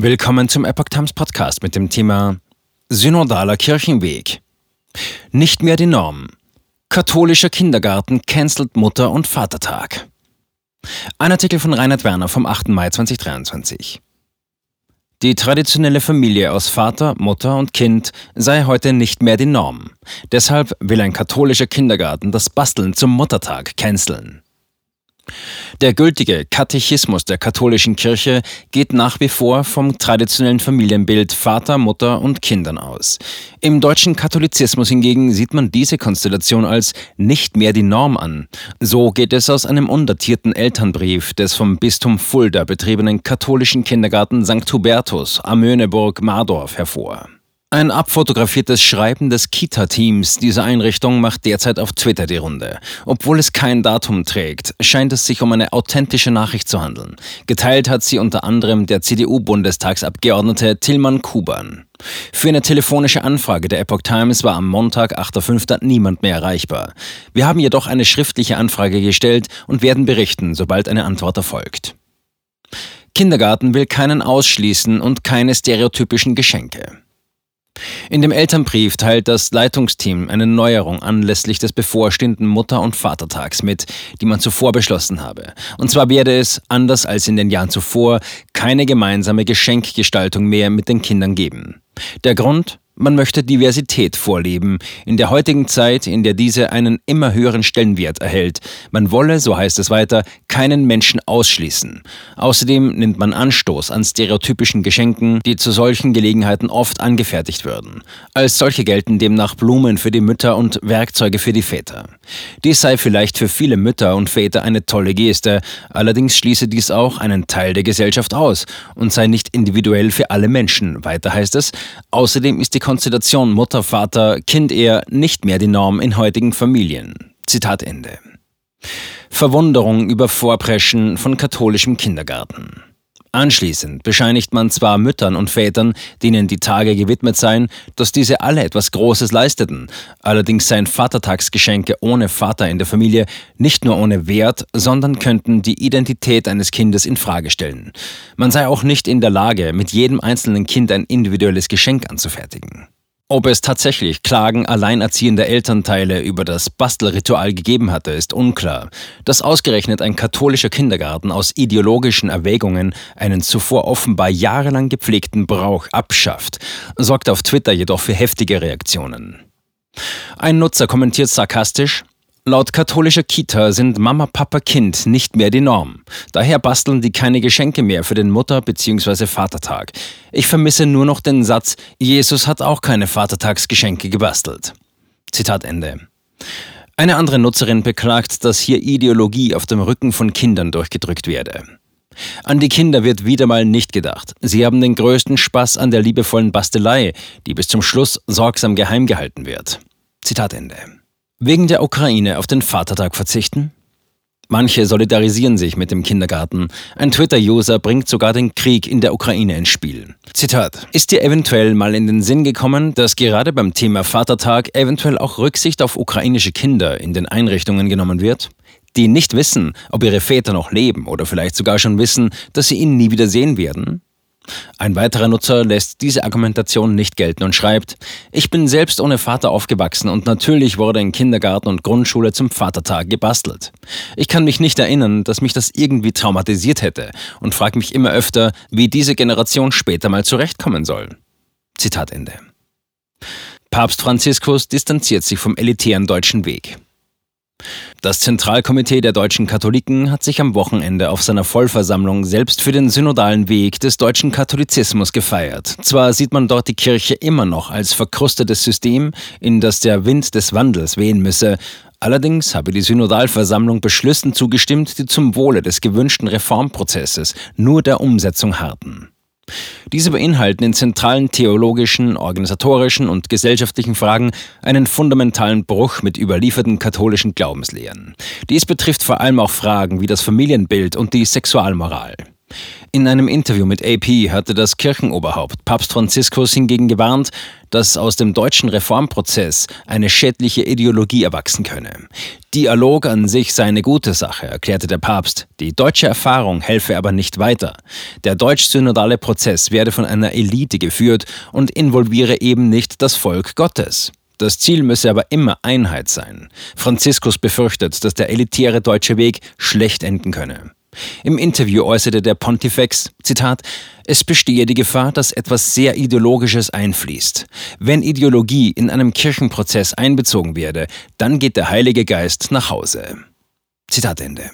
Willkommen zum Epoch Times Podcast mit dem Thema Synodaler Kirchenweg. Nicht mehr die Norm. Katholischer Kindergarten cancelt Mutter- und Vatertag. Ein Artikel von Reinhard Werner vom 8. Mai 2023. Die traditionelle Familie aus Vater, Mutter und Kind sei heute nicht mehr die Norm. Deshalb will ein katholischer Kindergarten das Basteln zum Muttertag canceln. Der gültige Katechismus der katholischen Kirche geht nach wie vor vom traditionellen Familienbild Vater, Mutter und Kindern aus. Im deutschen Katholizismus hingegen sieht man diese Konstellation als nicht mehr die Norm an. So geht es aus einem undatierten Elternbrief des vom Bistum Fulda betriebenen katholischen Kindergarten St. Hubertus am Möhneburg-Mardorf hervor. Ein abfotografiertes Schreiben des Kita-Teams dieser Einrichtung macht derzeit auf Twitter die Runde. Obwohl es kein Datum trägt, scheint es sich um eine authentische Nachricht zu handeln. Geteilt hat sie unter anderem der CDU-Bundestagsabgeordnete Tillmann Kuban. Für eine telefonische Anfrage der Epoch Times war am Montag, 8.5. niemand mehr erreichbar. Wir haben jedoch eine schriftliche Anfrage gestellt und werden berichten, sobald eine Antwort erfolgt. Kindergarten will keinen ausschließen und keine stereotypischen Geschenke. In dem Elternbrief teilt das Leitungsteam eine Neuerung anlässlich des bevorstehenden Mutter- und Vatertags mit, die man zuvor beschlossen habe. Und zwar werde es, anders als in den Jahren zuvor, keine gemeinsame Geschenkgestaltung mehr mit den Kindern geben. Der Grund? Man möchte Diversität vorleben, in der heutigen Zeit, in der diese einen immer höheren Stellenwert erhält. Man wolle, so heißt es weiter, keinen Menschen ausschließen. Außerdem nimmt man Anstoß an stereotypischen Geschenken, die zu solchen Gelegenheiten oft angefertigt würden. Als solche gelten demnach Blumen für die Mütter und Werkzeuge für die Väter. Dies sei vielleicht für viele Mütter und Väter eine tolle Geste, allerdings schließe dies auch einen Teil der Gesellschaft aus und sei nicht individuell für alle Menschen. Weiter heißt es, außerdem ist die Konstellation Mutter, Vater, Kind eher nicht mehr die Norm in heutigen Familien. Zitat Ende. Verwunderung über Vorpreschen von katholischem Kindergarten. Anschließend bescheinigt man zwar Müttern und Vätern, denen die Tage gewidmet seien, dass diese alle etwas Großes leisteten. Allerdings seien Vatertagsgeschenke ohne Vater in der Familie nicht nur ohne Wert, sondern könnten die Identität eines Kindes in Frage stellen. Man sei auch nicht in der Lage, mit jedem einzelnen Kind ein individuelles Geschenk anzufertigen. Ob es tatsächlich Klagen alleinerziehender Elternteile über das Bastelritual gegeben hatte, ist unklar. Dass ausgerechnet ein katholischer Kindergarten aus ideologischen Erwägungen einen zuvor offenbar jahrelang gepflegten Brauch abschafft, sorgt auf Twitter jedoch für heftige Reaktionen. Ein Nutzer kommentiert sarkastisch, Laut katholischer Kita sind Mama, Papa, Kind nicht mehr die Norm. Daher basteln die keine Geschenke mehr für den Mutter- bzw. Vatertag. Ich vermisse nur noch den Satz, Jesus hat auch keine Vatertagsgeschenke gebastelt. Zitat Ende. Eine andere Nutzerin beklagt, dass hier Ideologie auf dem Rücken von Kindern durchgedrückt werde. An die Kinder wird wieder mal nicht gedacht. Sie haben den größten Spaß an der liebevollen Bastelei, die bis zum Schluss sorgsam geheim gehalten wird. Zitat Ende. Wegen der Ukraine auf den Vatertag verzichten? Manche solidarisieren sich mit dem Kindergarten. Ein Twitter-User bringt sogar den Krieg in der Ukraine ins Spiel. Zitat. Ist dir eventuell mal in den Sinn gekommen, dass gerade beim Thema Vatertag eventuell auch Rücksicht auf ukrainische Kinder in den Einrichtungen genommen wird? Die nicht wissen, ob ihre Väter noch leben oder vielleicht sogar schon wissen, dass sie ihn nie wieder sehen werden? Ein weiterer Nutzer lässt diese Argumentation nicht gelten und schreibt, ich bin selbst ohne Vater aufgewachsen und natürlich wurde in Kindergarten und Grundschule zum Vatertag gebastelt. Ich kann mich nicht erinnern, dass mich das irgendwie traumatisiert hätte und frage mich immer öfter, wie diese Generation später mal zurechtkommen soll. Zitat Ende. Papst Franziskus distanziert sich vom elitären deutschen Weg. Das Zentralkomitee der deutschen Katholiken hat sich am Wochenende auf seiner Vollversammlung selbst für den synodalen Weg des deutschen Katholizismus gefeiert. Zwar sieht man dort die Kirche immer noch als verkrustetes System, in das der Wind des Wandels wehen müsse, Allerdings habe die Synodalversammlung Beschlüssen zugestimmt, die zum Wohle des gewünschten Reformprozesses nur der Umsetzung harten. Diese beinhalten in zentralen theologischen, organisatorischen und gesellschaftlichen Fragen einen fundamentalen Bruch mit überlieferten katholischen Glaubenslehren. Dies betrifft vor allem auch Fragen wie das Familienbild und die Sexualmoral. In einem Interview mit AP hatte das Kirchenoberhaupt Papst Franziskus hingegen gewarnt, dass aus dem deutschen Reformprozess eine schädliche Ideologie erwachsen könne. Dialog an sich sei eine gute Sache, erklärte der Papst. Die deutsche Erfahrung helfe aber nicht weiter. Der deutsch-synodale Prozess werde von einer Elite geführt und involviere eben nicht das Volk Gottes. Das Ziel müsse aber immer Einheit sein. Franziskus befürchtet, dass der elitäre deutsche Weg schlecht enden könne. Im Interview äußerte der Pontifex, Zitat, es bestehe die Gefahr, dass etwas sehr Ideologisches einfließt. Wenn Ideologie in einem Kirchenprozess einbezogen werde, dann geht der Heilige Geist nach Hause. Zitat Ende.